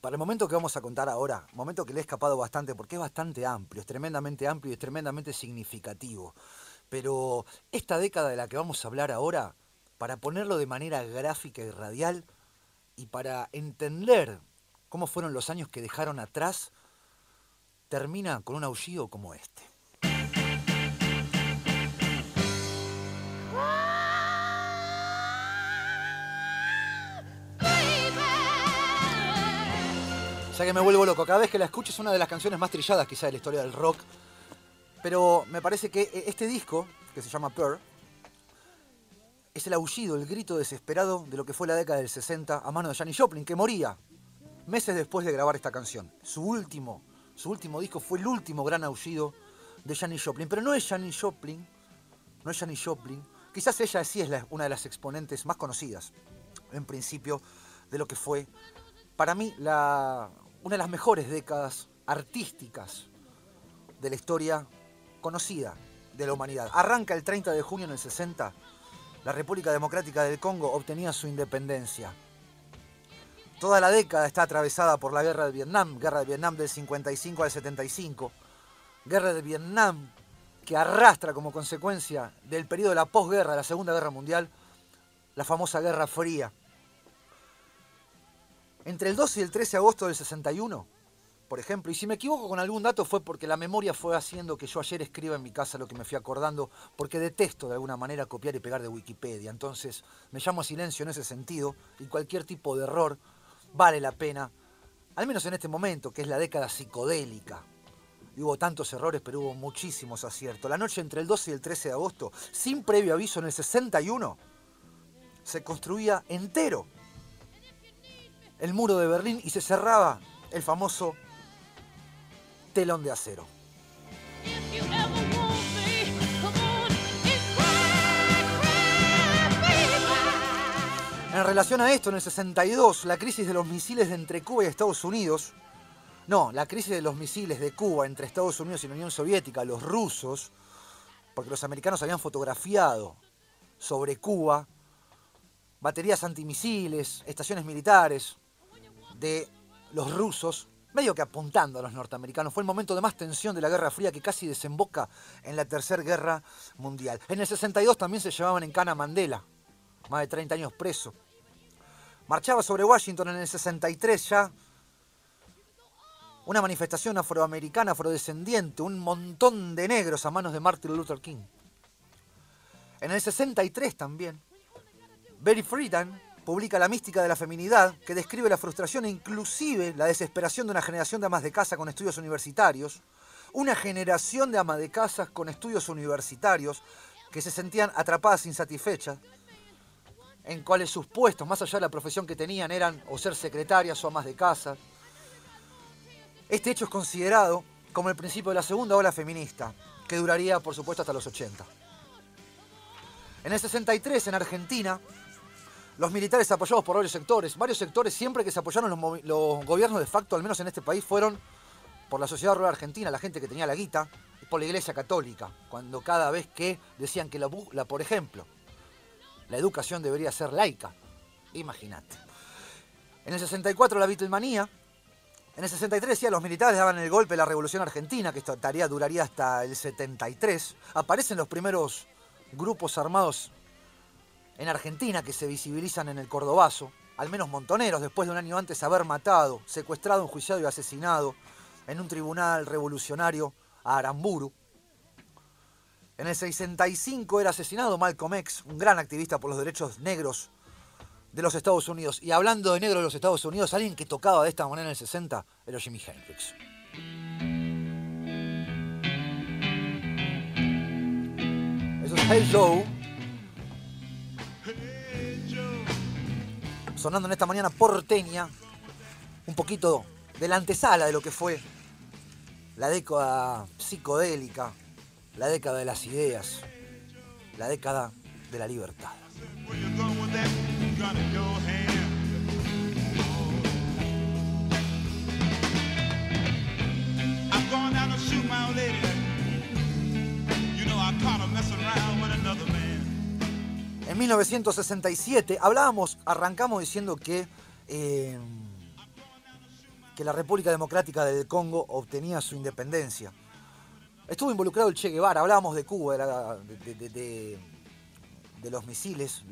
Para el momento que vamos a contar ahora, momento que le he escapado bastante porque es bastante amplio, es tremendamente amplio y es tremendamente significativo. Pero esta década de la que vamos a hablar ahora, para ponerlo de manera gráfica y radial y para entender cómo fueron los años que dejaron atrás, termina con un aullido como este. Ya que me vuelvo loco, cada vez que la escucho es una de las canciones más trilladas quizá de la historia del rock. Pero me parece que e-, este disco, que se llama Pearl, es el aullido, el grito desesperado de lo que fue la década del 60 a mano de Janis Joplin, que moría meses después de grabar esta canción. Su último, su último disco fue el último gran aullido de Janis Joplin. Pero no es Janis Joplin, no es Janis Joplin. Quizás ella sí es una de las exponentes más conocidas, en principio, de lo que fue, para mí, la, una de las mejores décadas artísticas de la historia conocida de la humanidad. Arranca el 30 de junio en el 60, la República Democrática del Congo obtenía su independencia. Toda la década está atravesada por la guerra de Vietnam, guerra de Vietnam del 55 al 75, guerra de Vietnam que arrastra como consecuencia del periodo de la posguerra, de la Segunda Guerra Mundial, la famosa Guerra Fría. Entre el 12 y el 13 de agosto del 61, por ejemplo, y si me equivoco con algún dato fue porque la memoria fue haciendo que yo ayer escriba en mi casa lo que me fui acordando, porque detesto de alguna manera copiar y pegar de Wikipedia. Entonces me llamo a silencio en ese sentido y cualquier tipo de error vale la pena, al menos en este momento, que es la década psicodélica. Hubo tantos errores, pero hubo muchísimos aciertos. La noche entre el 12 y el 13 de agosto, sin previo aviso en el 61, se construía entero el muro de Berlín y se cerraba el famoso telón de acero. En relación a esto, en el 62, la crisis de los misiles entre Cuba y Estados Unidos, no, la crisis de los misiles de Cuba entre Estados Unidos y la Unión Soviética, los rusos, porque los americanos habían fotografiado sobre Cuba baterías antimisiles, estaciones militares, de los rusos, medio que apuntando a los norteamericanos. Fue el momento de más tensión de la Guerra Fría que casi desemboca en la Tercera Guerra Mundial. En el 62 también se llevaban en cana Mandela, más de 30 años preso. Marchaba sobre Washington en el 63 ya una manifestación afroamericana, afrodescendiente, un montón de negros a manos de Martin Luther King. En el 63 también, Berry Friedan publica La mística de la feminidad, que describe la frustración e inclusive la desesperación de una generación de amas de casa con estudios universitarios, una generación de amas de casa con estudios universitarios que se sentían atrapadas insatisfechas, en cuales sus puestos, más allá de la profesión que tenían, eran o ser secretarias o amas de casa. Este hecho es considerado como el principio de la segunda ola feminista, que duraría, por supuesto, hasta los 80. En el 63, en Argentina, los militares apoyados por varios sectores. Varios sectores, siempre que se apoyaron los, gobiernos de facto, al menos en este país, fueron por la sociedad rural argentina, la gente que tenía la guita, y por la iglesia católica. Cuando cada vez que decían que, la, por ejemplo, la educación debería ser laica. Imagínate. En el 64 la Beatlemanía. En el 63 decía los militares daban el golpe a la Revolución Argentina, que esta tarea duraría hasta el 73. Aparecen los primeros grupos armados en Argentina que se visibilizan en el Cordobazo, al menos montoneros, después de un año antes haber matado, secuestrado, enjuiciado y asesinado en un tribunal revolucionario a Aramburu. En el 65 era asesinado Malcolm X, un gran activista por los derechos negros de los Estados Unidos. Y hablando de negros de los Estados Unidos, alguien que tocaba de esta manera en el 60 era Jimi Hendrix. Eso es Hey sonando en esta mañana porteña, un poquito de la antesala de lo que fue la década psicodélica, la década de las ideas, la década de la libertad. En 1967 hablábamos, arrancamos diciendo que eh, que la República Democrática del Congo obtenía su independencia. Estuvo involucrado el Che Guevara, hablábamos de Cuba, de, los misiles,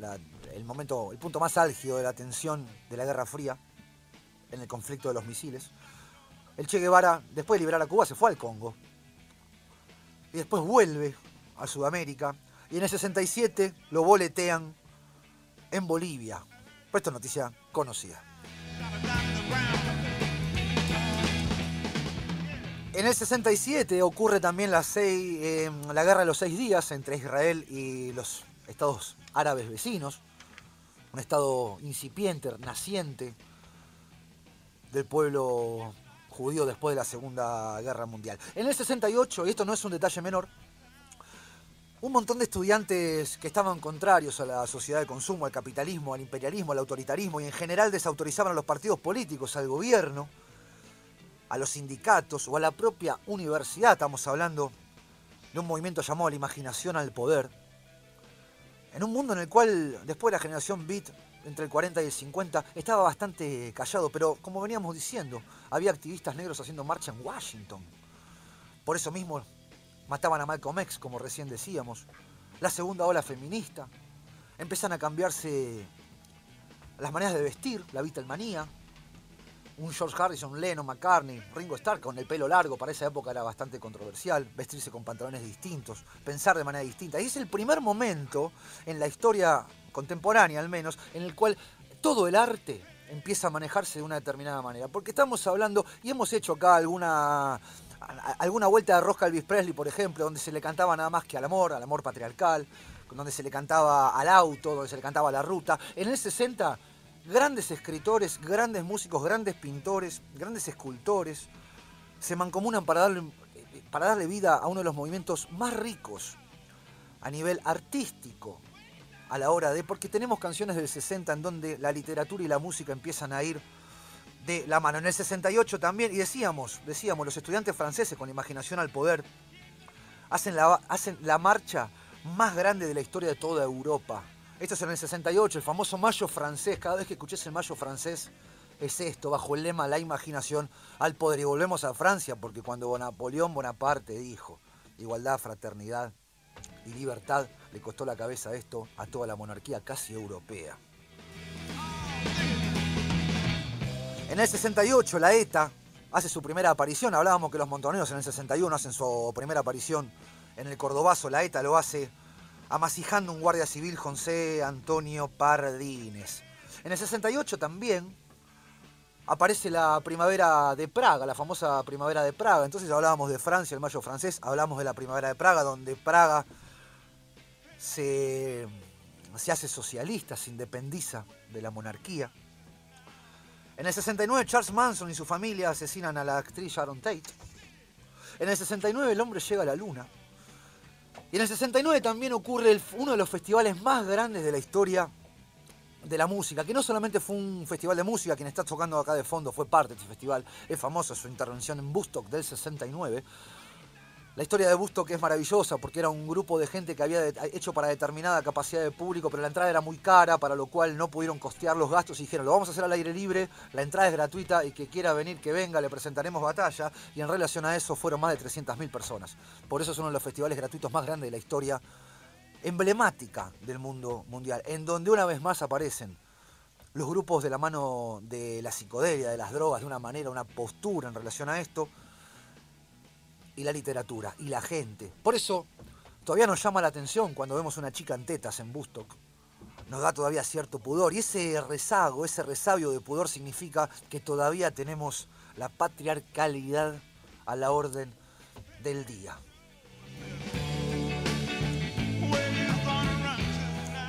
el, momento, el punto más álgido de la tensión de la Guerra Fría, en el conflicto de los misiles. El Che Guevara, después de liberar a Cuba, se fue al Congo. Y después vuelve a Sudamérica. Y en el 67 lo boletean en Bolivia. Pues esto es noticia conocida. En el 67 ocurre también la, eh, la guerra de los seis días entre Israel y los estados árabes vecinos, un estado incipiente, naciente del pueblo judío después de la Segunda Guerra Mundial. En el 68, y esto no es un detalle menor, un montón de estudiantes que estaban contrarios a la sociedad de consumo, al capitalismo, al imperialismo, al autoritarismo y en general desautorizaban a los partidos políticos, al gobierno, a los sindicatos o a la propia universidad. Estamos hablando de un movimiento llamado la imaginación al poder. En un mundo en el cual, después de la generación Beat, entre el 40 y el 50, estaba bastante callado, pero como veníamos diciendo, había activistas negros haciendo marcha en Washington. Por eso mismo mataban a Malcolm X, como recién decíamos. La segunda ola feminista. Empiezan a cambiarse las maneras de vestir, la manía un George Harrison, Lennon, McCartney, Ringo Starr con el pelo largo, para esa época era bastante controversial, vestirse con pantalones distintos, pensar de manera distinta. Y es el primer momento en la historia contemporánea, al menos, en el cual todo el arte empieza a manejarse de una determinada manera. Porque estamos hablando, y hemos hecho acá alguna, alguna vuelta de rosca a Elvis Presley, por ejemplo, donde se le cantaba nada más que al amor, al amor patriarcal, donde se le cantaba al auto, donde se le cantaba a la ruta. En el 60 grandes escritores, grandes músicos, grandes pintores, grandes escultores, se mancomunan para para darle vida a uno de los movimientos más ricos a nivel artístico a la hora de, porque tenemos canciones del 60 en donde la literatura y la música empiezan a ir de la mano. En el 68 también, y decíamos, decíamos, los estudiantes franceses con imaginación al poder hacen la, hacen la marcha más grande de la historia de toda Europa esto es en el 68, el famoso mayo francés. Cada vez que escuches el mayo francés, es esto, bajo el lema la imaginación al poder. Y volvemos a Francia, porque cuando Napoleón Bonaparte dijo igualdad, fraternidad y libertad, le costó la cabeza esto a toda la monarquía casi europea. En el 68, la ETA hace su primera aparición. Hablábamos que los montoneros en el 61 hacen su primera aparición en el Cordobazo. La ETA lo hace amasijando un guardia civil José Antonio Pardines. En el 68 también aparece la primavera de Praga, la famosa primavera de Praga. Entonces hablábamos de Francia, el mayo francés, hablamos de la primavera de Praga, donde Praga se, se hace socialista, se independiza de la monarquía. En el 69 Charles Manson y su familia asesinan a la actriz Sharon Tate. En el 69 el hombre llega a la luna. Y en el 69 también ocurre uno de los festivales más grandes de la historia de la música, que no solamente fue un festival de música, quien está tocando acá de fondo fue parte de este festival, es famosa su intervención en Bustock del 69, la historia de Bustock es maravillosa porque era un grupo de gente que había hecho para determinada capacidad de público, pero la entrada era muy cara, para lo cual no pudieron costear los gastos y dijeron, lo vamos a hacer al aire libre, la entrada es gratuita y que quiera venir, que venga, le presentaremos batalla. Y en relación a eso fueron más de 300.000 personas. Por eso es uno de los festivales gratuitos más grandes de la historia emblemática del mundo mundial, en donde una vez más aparecen los grupos de la mano de la psicodelia, de las drogas, de una manera, una postura en relación a esto y la literatura y la gente. Por eso todavía nos llama la atención cuando vemos una chica en tetas en Bustock. Nos da todavía cierto pudor. Y ese rezago, ese resabio de pudor significa que todavía tenemos la patriarcalidad a la orden del día.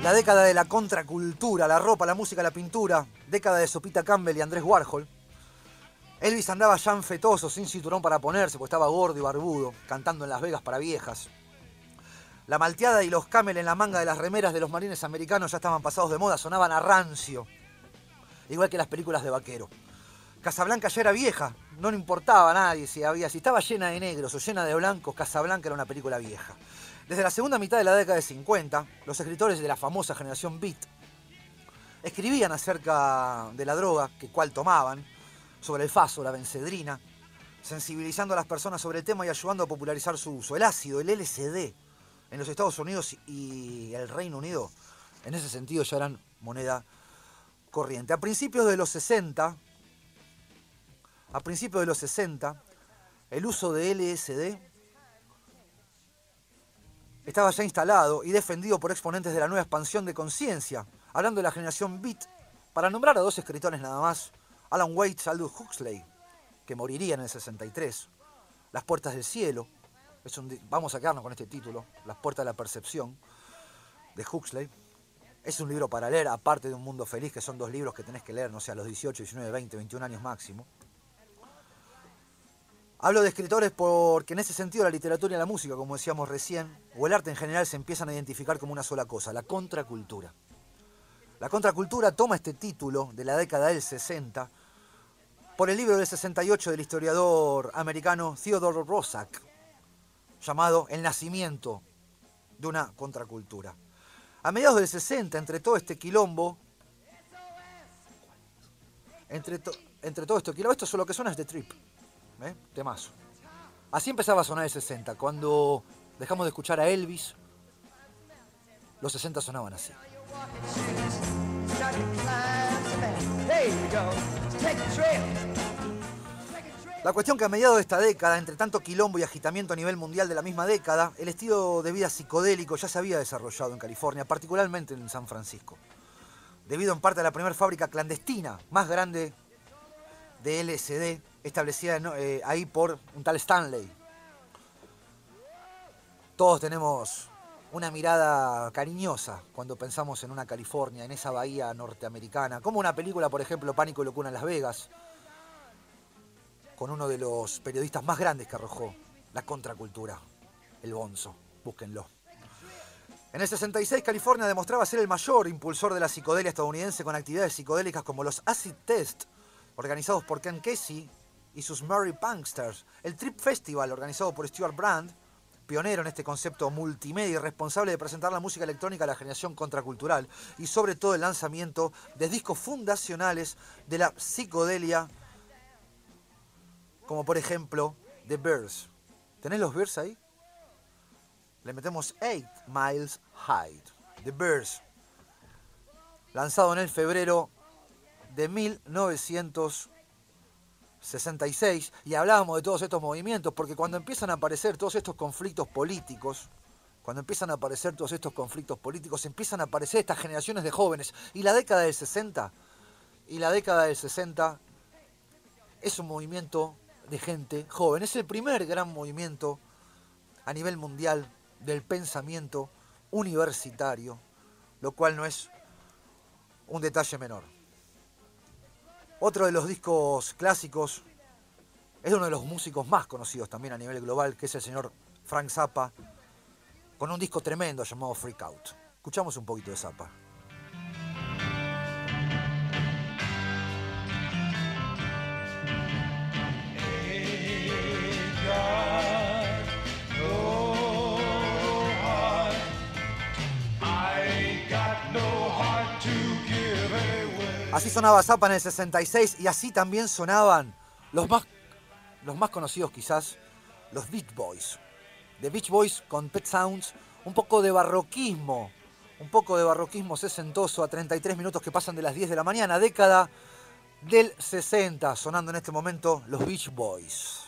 La década de la contracultura, la ropa, la música, la pintura, década de Sopita Campbell y Andrés Warhol, Elvis andaba ya enfetoso, sin cinturón para ponerse, porque estaba gordo y barbudo, cantando en Las Vegas para viejas. La malteada y los camel en la manga de las remeras de los marines americanos ya estaban pasados de moda, sonaban a rancio. Igual que las películas de vaquero. Casablanca ya era vieja, no le importaba a nadie si había, si estaba llena de negros o llena de blancos, Casablanca era una película vieja. Desde la segunda mitad de la década de 50, los escritores de la famosa generación Beat escribían acerca de la droga que cual tomaban, sobre el faso, la bencedrina, sensibilizando a las personas sobre el tema y ayudando a popularizar su uso. El ácido, el LSD, en los Estados Unidos y el Reino Unido, en ese sentido ya eran moneda corriente. A principios de los 60, a principios de los 60, el uso de LSD estaba ya instalado y defendido por exponentes de la nueva expansión de conciencia, hablando de la generación Beat, para nombrar a dos escritores nada más, Alan Waits Aldous Huxley, que morirían en el 63, Las Puertas del Cielo, vamos a quedarnos con este título, Las Puertas de la Percepción, de Huxley. Es un libro para leer, aparte de Un Mundo Feliz, que son dos libros que tenés que leer, no sé, a los 18, 19, 20, 21 años máximo. Hablo de escritores porque en ese sentido la literatura y la música, como decíamos recién, o el arte en general se empiezan a identificar como una sola cosa, la contracultura. La contracultura toma este título de la década del 60 por el libro del 68 del historiador americano Theodore Roszak, llamado El nacimiento de una contracultura. A mediados del 60, entre todo este quilombo, entre, todo este quilombo, esto es lo que suena es de Trip, ¿eh? temazo. Así empezaba a sonar el 60, cuando dejamos de escuchar a Elvis, los 60 sonaban así. La cuestión que a mediados de esta década, entre tanto quilombo y agitamiento a nivel mundial de la misma década, el estilo de vida psicodélico ya se había desarrollado en California, particularmente en San Francisco, debido en parte a la primera fábrica clandestina más grande de LSD, establecida eh, ahí por un tal Stanley. Todos tenemos una mirada cariñosa cuando pensamos en una California, en esa bahía norteamericana, como una película, por ejemplo, Pánico y Locura en Las Vegas, con uno de los periodistas más grandes que arrojó la contracultura, el Bonzo. Búsquenlo. En el 66, California demostraba ser el mayor impulsor de la psicodelia estadounidense con actividades psicodélicas como los Acid Test, organizados por Ken Casey y sus Murray Punksters, el Trip Festival, organizado por Stuart Brand, pionero en este concepto multimedia y responsable de presentar la música electrónica a la generación contracultural, y sobre todo el lanzamiento de discos fundacionales de la psicodelia como por ejemplo The Bears. ¿Tenés los Bears ahí? Le metemos 8 Miles High. The Bears. Lanzado en el febrero de 1966. Y hablábamos de todos estos movimientos, porque cuando empiezan a aparecer todos estos conflictos políticos, cuando empiezan a aparecer todos estos conflictos políticos, empiezan a aparecer estas generaciones de jóvenes. Y la década del 60, y la década del 60 es un movimiento de gente joven. Es el primer gran movimiento a nivel mundial del pensamiento universitario, lo cual no es un detalle menor. Otro de los discos clásicos es uno de los músicos más conocidos también a nivel global, que es el señor Frank Zappa, con un disco tremendo llamado Freak Out. Escuchamos un poquito de Zappa. Así sonaba Zappa en el 66 y así también sonaban los más, los más conocidos quizás, los Beach Boys. The Beach Boys con Pet Sounds, un poco de barroquismo, un poco de barroquismo sesentoso a 33 minutos que pasan de las 10 de la mañana, década del 60, sonando en este momento los Beach Boys.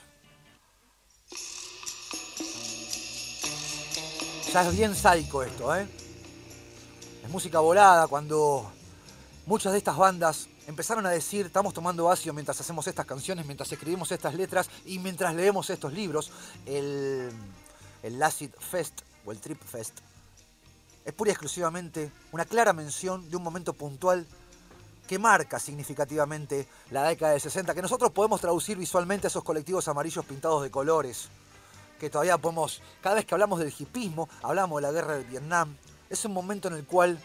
Ya es bien sádico esto, ¿eh? Es música volada cuando muchas de estas bandas empezaron a decir, estamos tomando ácido mientras hacemos estas canciones, mientras escribimos estas letras y mientras leemos estos libros. El, el Acid Fest o el Trip Fest es pura y exclusivamente una clara mención de un momento puntual que marca significativamente la década del 60, que nosotros podemos traducir visualmente a esos colectivos amarillos pintados de colores, que todavía podemos, cada vez que hablamos del hipismo, hablamos de la guerra de Vietnam, es un momento en el cual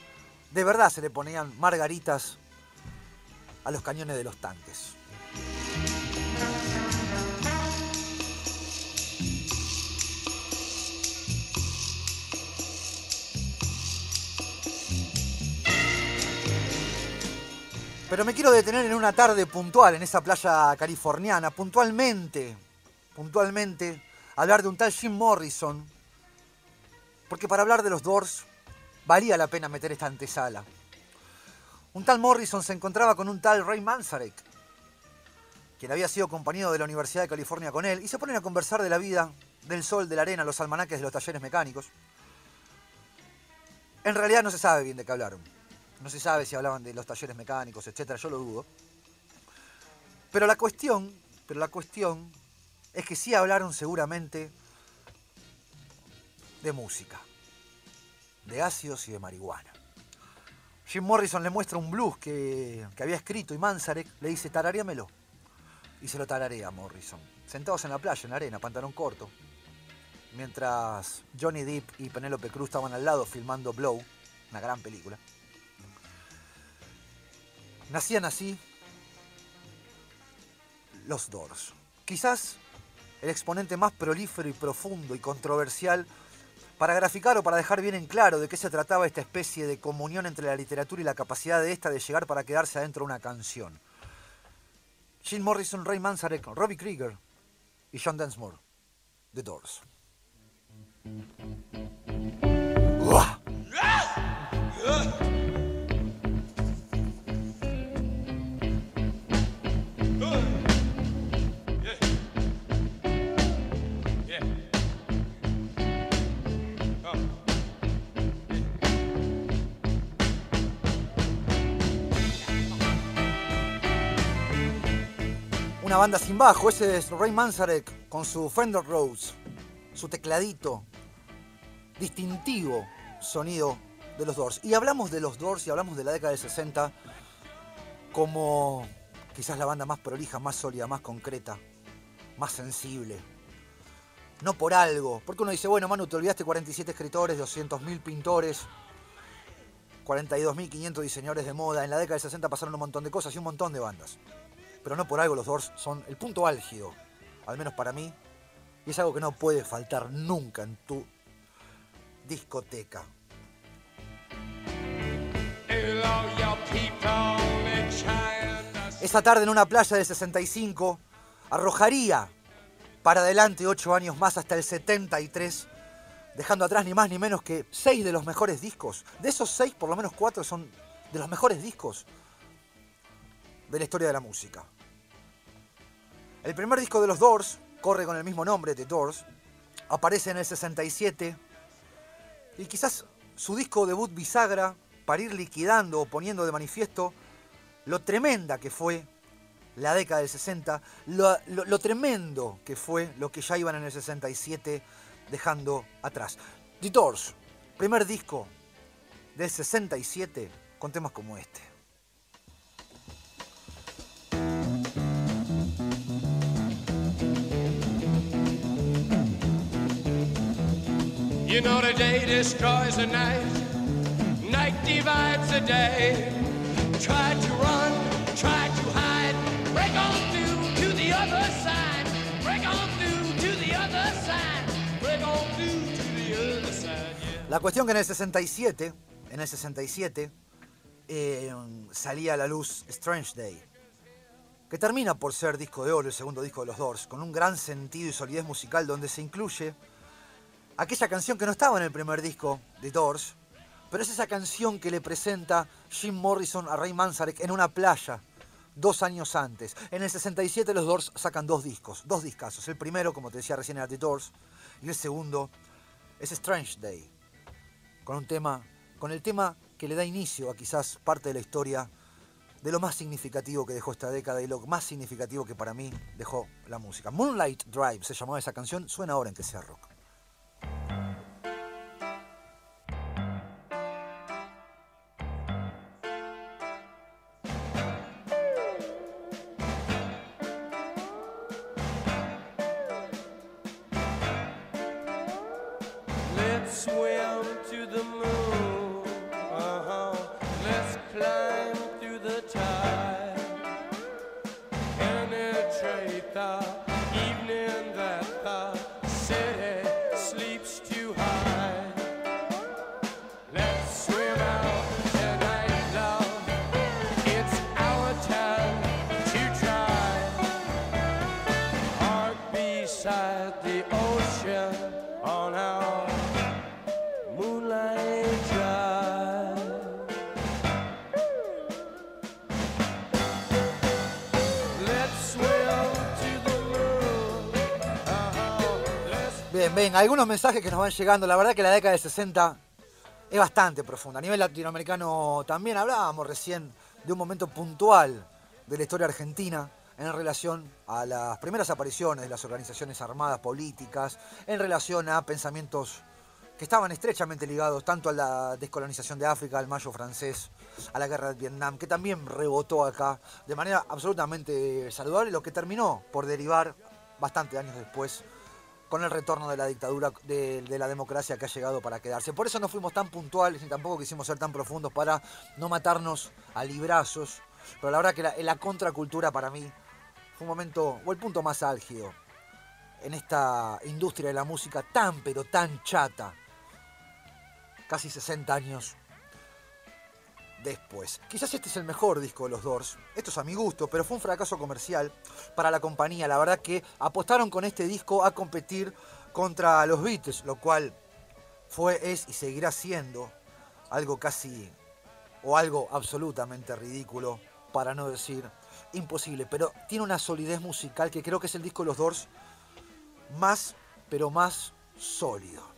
de verdad se le ponían margaritas a los cañones de los tanques. Pero me quiero detener en una tarde puntual, en esa playa californiana, puntualmente, puntualmente, hablar de un tal Jim Morrison, porque para hablar de los Doors valía la pena meter esta antesala. Un tal Morrison se encontraba con un tal Ray Manzarek, quien había sido compañero de la Universidad de California con él, y se ponen a conversar de la vida, del sol, de la arena, los almanaques de los talleres mecánicos. En realidad no se sabe bien de qué hablaron. No se sabe si hablaban de los talleres mecánicos, etcétera, yo lo dudo. Pero la cuestión, pero la cuestión es que sí hablaron seguramente de música, de ácidos y de marihuana. Jim Morrison le muestra un blues que, que había escrito y Manzarek le dice tararéamelo. Y se lo tararea a Morrison. Sentados en la playa, en la arena, pantalón corto. Mientras Johnny Depp y Penélope Cruz estaban al lado filmando Blow, una gran película. Nacían así los Doors. Quizás el exponente más prolífero y profundo y controversial para graficar o para dejar bien en claro de qué se trataba esta especie de comunión entre la literatura y la capacidad de esta de llegar para quedarse adentro de una canción. Jim Morrison, Ray Manzarek, Robbie Krieger y John Densmore, The Doors. Una banda sin bajo, ese es Ray Manzarek con su Fender Rose, su tecladito, distintivo sonido de los Doors. Y hablamos de los Doors y hablamos de la década del 60 como quizás la banda más prolija, más sólida, más concreta, más sensible. No por algo, porque uno dice, bueno, Manu, te olvidaste 47 escritores, 200.000 pintores, 42.500 diseñadores de moda. En la década del 60 pasaron un montón de cosas y un montón de bandas pero no por algo los Doors son el punto álgido, al menos para mí, y es algo que no puede faltar nunca en tu discoteca. Esa tarde en una playa de 65 arrojaría para adelante ocho años más hasta el 73, dejando atrás ni más ni menos que seis de los mejores discos. De esos seis, por lo menos cuatro son de los mejores discos de la historia de la música. El primer disco de los Doors, corre con el mismo nombre, The Doors, aparece en el 67 y quizás su disco debut bisagra para ir liquidando o poniendo de manifiesto lo tremenda que fue la década del 60, lo, lo, tremendo que fue lo que ya iban en el 67 dejando atrás. The Doors, primer disco del 67 con temas como este. You know the day destroys the night, night divides the day. Try to run, try to hide, break on through to the other side, break on through to the other side, break on through to the other side. Yeah. La cuestión que en el 67, en el 67, eh, salía a la luz Strange Day, que termina por ser disco de oro, el segundo disco de los Doors, con un gran sentido y solidez musical donde se incluye aquella canción que no estaba en el primer disco de Doors, pero es esa canción que le presenta Jim Morrison a Ray Manzarek en una playa dos años antes. En el 67 los Doors sacan dos discos, dos discazos. El primero, como te decía recién, era The Doors, y el segundo es Strange Day, con un tema, con el tema que le da inicio a quizás parte de la historia de lo más significativo que dejó esta década y lo más significativo que para mí dejó la música. Moonlight Drive se llamaba esa canción, suena ahora en que sea rock. libertad. Bien, algunos mensajes que nos van llegando. La verdad que la década del 60 es bastante profunda. A nivel latinoamericano también hablábamos recién de un momento puntual de la historia argentina en relación a las primeras apariciones de las organizaciones armadas políticas, en relación a pensamientos que estaban estrechamente ligados tanto a la descolonización de África, al mayo francés, a la guerra de Vietnam, que también rebotó acá de manera absolutamente saludable, lo que terminó por derivar bastante años después con el retorno de la dictadura, de, la democracia que ha llegado para quedarse. Por eso no fuimos tan puntuales ni tampoco quisimos ser tan profundos para no matarnos a librazos. Pero la verdad que la contracultura para mí fue un momento, o el punto más álgido, en esta industria de la música tan pero tan chata, casi 60 años después. Quizás este es el mejor disco de los Doors, esto es a mi gusto, pero fue un fracaso comercial para la compañía. La verdad que apostaron con este disco a competir contra los Beatles, lo cual fue, es y seguirá siendo algo casi o algo absolutamente ridículo, para no decir imposible, pero tiene una solidez musical que creo que es el disco de los Doors más, pero más sólido.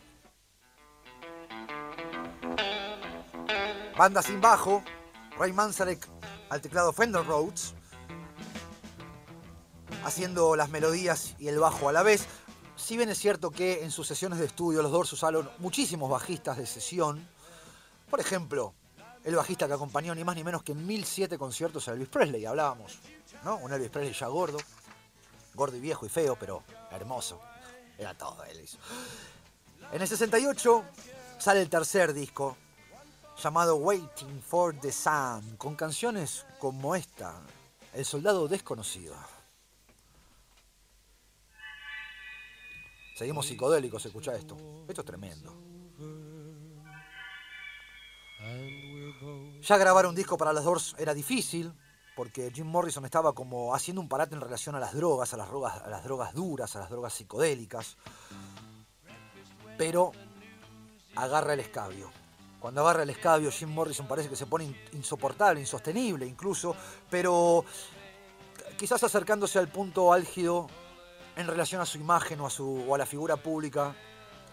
Banda sin bajo, Ray Manzarek al teclado Fender Rhodes, haciendo las melodías y el bajo a la vez. Si bien es cierto que en sus sesiones de estudio los Doors usaron muchísimos bajistas de sesión, por ejemplo, el bajista que acompañó ni más ni menos que en 1007 conciertos a Elvis Presley, hablábamos, ¿no? Un Elvis Presley ya gordo, gordo y viejo y feo, pero hermoso. Era todo Elvis. En el 68 sale el tercer disco, llamado Waiting for the Sun, con canciones como esta, El Soldado Desconocido. Seguimos psicodélicos, escucha esto. Esto es tremendo. Ya grabar un disco para las Doors era difícil, porque Jim Morrison estaba como haciendo un parate en relación a las drogas, a las drogas, a las drogas duras, a las drogas psicodélicas. Pero agarra el escabio. Cuando agarra el escabio, Jim Morrison parece que se pone insoportable, insostenible incluso, pero quizás acercándose al punto álgido en relación a su imagen o a, su, o a la figura pública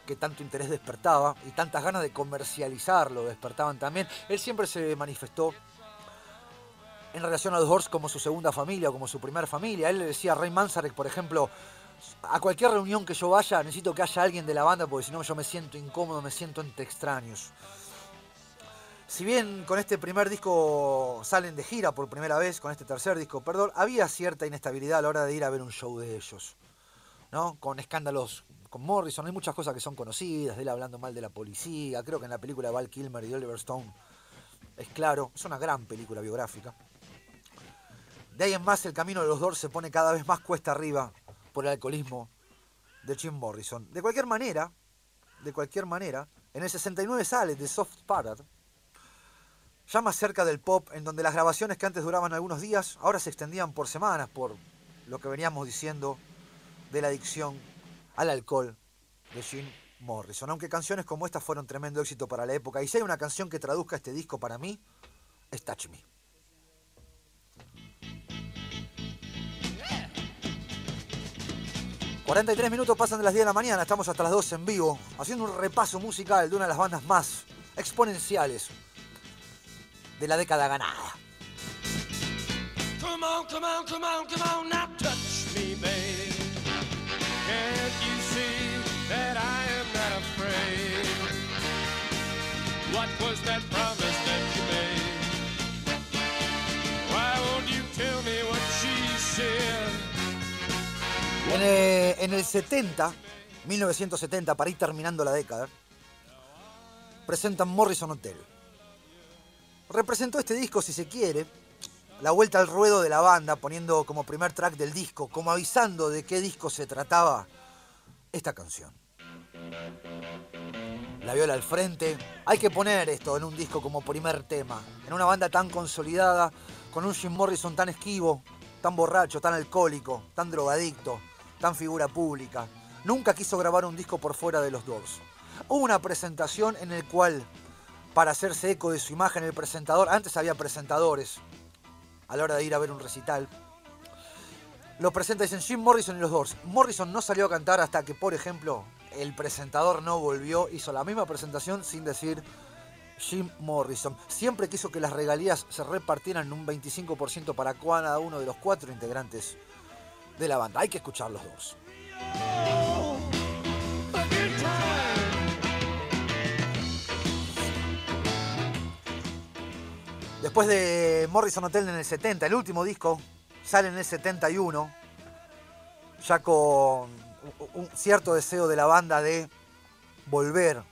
que tanto interés despertaba y tantas ganas de comercializarlo despertaban también. Él siempre se manifestó en relación a los Doors como su segunda familia o como su primera familia. Él le decía a Ray Manzarek, por ejemplo, a cualquier reunión que yo vaya necesito que haya alguien de la banda porque si no yo me siento incómodo, me siento entre extraños. Si bien con este primer disco salen de gira por primera vez, con este tercer disco, perdón, había cierta inestabilidad a la hora de ir a ver un show de ellos. ¿no? Con escándalos con Morrison, hay muchas cosas que son conocidas, de él hablando mal de la policía, creo que en la película de Val Kilmer y Oliver Stone es claro, es una gran película biográfica. De ahí en más el camino de los Doors se pone cada vez más cuesta arriba por el alcoholismo de Jim Morrison. De cualquier manera, de cualquier manera, en el 69 sale The Soft Parad, ya más cerca del pop, en donde las grabaciones que antes duraban algunos días, ahora se extendían por semanas, por lo que veníamos diciendo de la adicción al alcohol de Jim Morrison. Aunque canciones como esta fueron tremendo éxito para la época, y si hay una canción que traduzca este disco para mí, es Touch Me. 43 minutos pasan de las 10 de la mañana, estamos hasta las 12 en vivo, haciendo un repaso musical de una de las bandas más exponenciales de la década ganada. Come on, come on, come on, come on, now touch me, babe. Can't you see that I am not afraid? What was that promise that you made? Why won't you tell me what she said? En, eh, en el 70, 1970, para ir terminando la década, presentan Morrison Hotel. Representó este disco, si se quiere, la vuelta al ruedo de la banda, poniendo como primer track del disco, como avisando de qué disco se trataba esta canción. La viola al frente. Hay que poner esto en un disco como primer tema. En una banda tan consolidada, con un Jim Morrison tan esquivo, tan borracho, tan alcohólico, tan drogadicto, tan figura pública, nunca quiso grabar un disco por fuera de los Doors. Hubo una presentación en el cual, para hacerse eco de su imagen, el presentador, antes había presentadores a la hora de ir a ver un recital, lo presenta dicen Jim Morrison y los Doors. Morrison no salió a cantar hasta que, por ejemplo, el presentador no volvió, hizo la misma presentación sin decir Jim Morrison. Siempre quiso que las regalías se repartieran en un 25% para cada uno de los cuatro integrantes de la banda. Hay que escuchar los dos. Después de Morrison Hotel en el 70, el último disco sale en el 71, ya con un cierto deseo de la banda de volver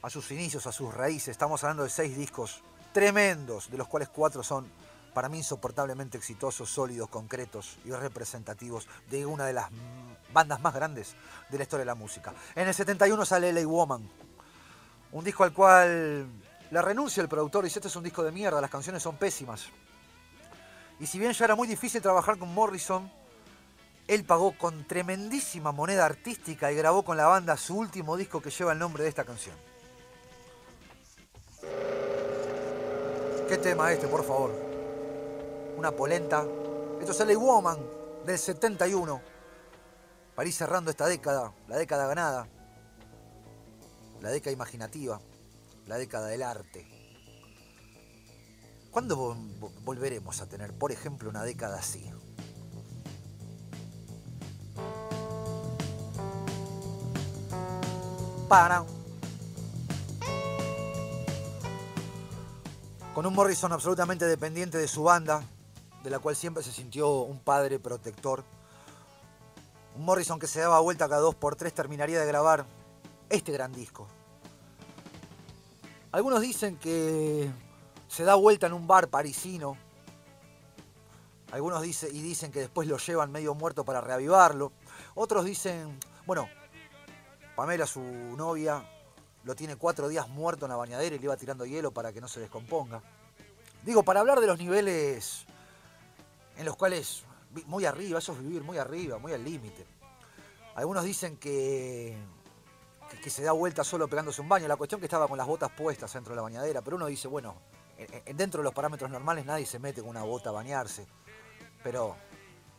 a sus inicios, a sus raíces. Estamos hablando de seis discos tremendos, de los cuales cuatro son para mí insoportablemente exitosos, sólidos, concretos y representativos de una de las bandas más grandes de la historia de la música. En el 71 sale LA Woman, un disco al cual le renuncia el productor y dice, este es un disco de mierda, las canciones son pésimas. Y si bien ya era muy difícil trabajar con Morrison, él pagó con tremendísima moneda artística y grabó con la banda su último disco que lleva el nombre de esta canción. ¿Qué tema este, por favor? Una polenta. Esto es LA Woman del 71. París cerrando esta década, la década ganada, la década imaginativa, la década del arte. ¿Cuándo volveremos a tener, por ejemplo, una década así? Para. Con un Morrison absolutamente dependiente de su banda, de la cual siempre se sintió un padre protector. Un Morrison que se daba vuelta cada dos por tres terminaría de grabar este gran disco. Algunos dicen que se da vuelta en un bar parisino. Algunos dicen y dicen que después lo llevan medio muerto para reavivarlo. Otros dicen, bueno, Pamela, su novia, lo tiene cuatro días muerto en la bañadera y le iba tirando hielo para que no se descomponga. Digo, para hablar de los niveles en los cuales muy arriba, eso es vivir muy arriba, muy al límite. Algunos dicen que que, se da vuelta solo pegándose un baño. La cuestión que estaba con las botas puestas dentro de la bañadera, pero uno dice, bueno, dentro de los parámetros normales nadie se mete con una bota a bañarse. Pero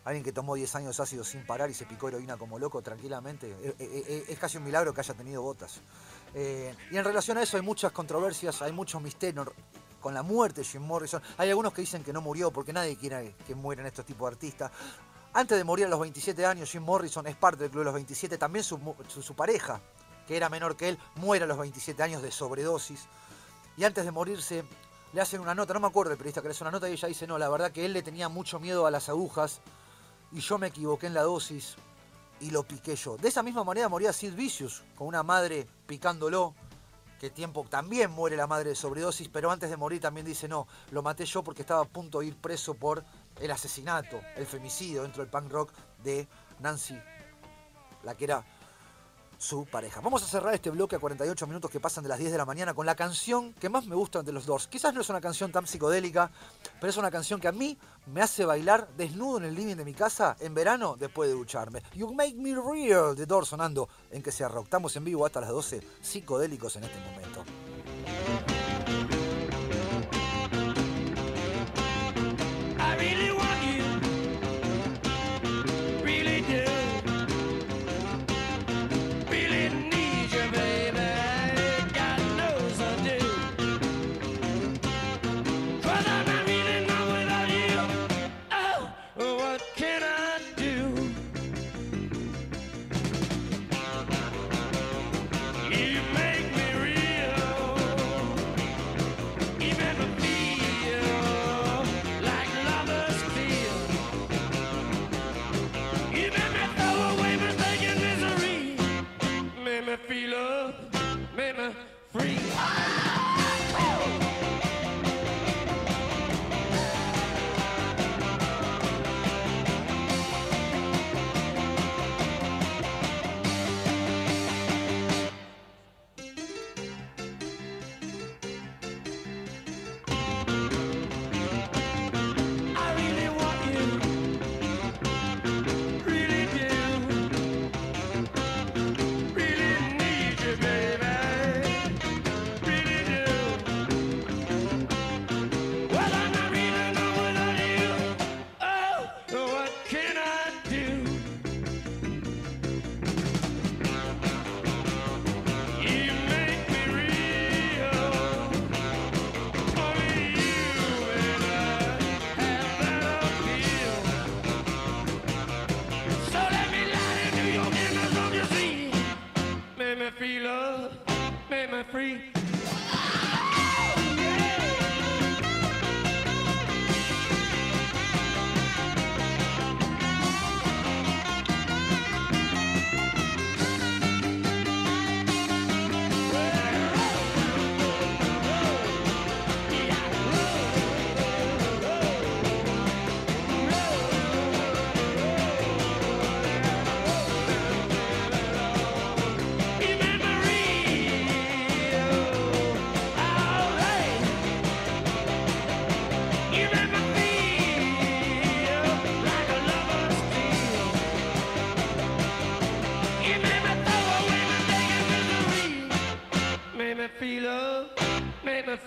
alguien que tomó 10 años ácido sin parar y se picó heroína como loco tranquilamente, eh, eh, eh, es casi un milagro que haya tenido botas. y en relación a eso hay muchas controversias, hay muchos misterios con la muerte de Jim Morrison. Hay algunos que dicen que no murió porque nadie quiere que mueran estos tipos de artistas. Antes de morir a los 27 años, Jim Morrison es parte del Club de los 27, también su, su pareja que era menor que él, muere a los 27 años de sobredosis. Y antes de morirse, le hacen una nota, no me acuerdo el periodista que le hace una nota y ella dice, no, la verdad que él le tenía mucho miedo a las agujas y yo me equivoqué en la dosis y lo piqué yo. De esa misma manera moría Sid Vicious, con una madre picándolo, que tiempo también muere la madre de sobredosis, pero antes de morir también dice, no, lo maté yo porque estaba a punto de ir preso por el asesinato, el femicidio dentro del punk rock de Nancy, la que era su pareja. Vamos a cerrar este bloque a 48 minutos que pasan de las 10 de la mañana con la canción que más me gusta de los dos. Quizás no es una canción tan psicodélica, pero es una canción que a mí me hace bailar desnudo en el living de mi casa en verano después de ducharme. You Make Me Real de Doors sonando en que se rock. Estamos en vivo hasta las 12, psicodélicos en este momento.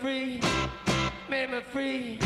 Free, make me free. You make me.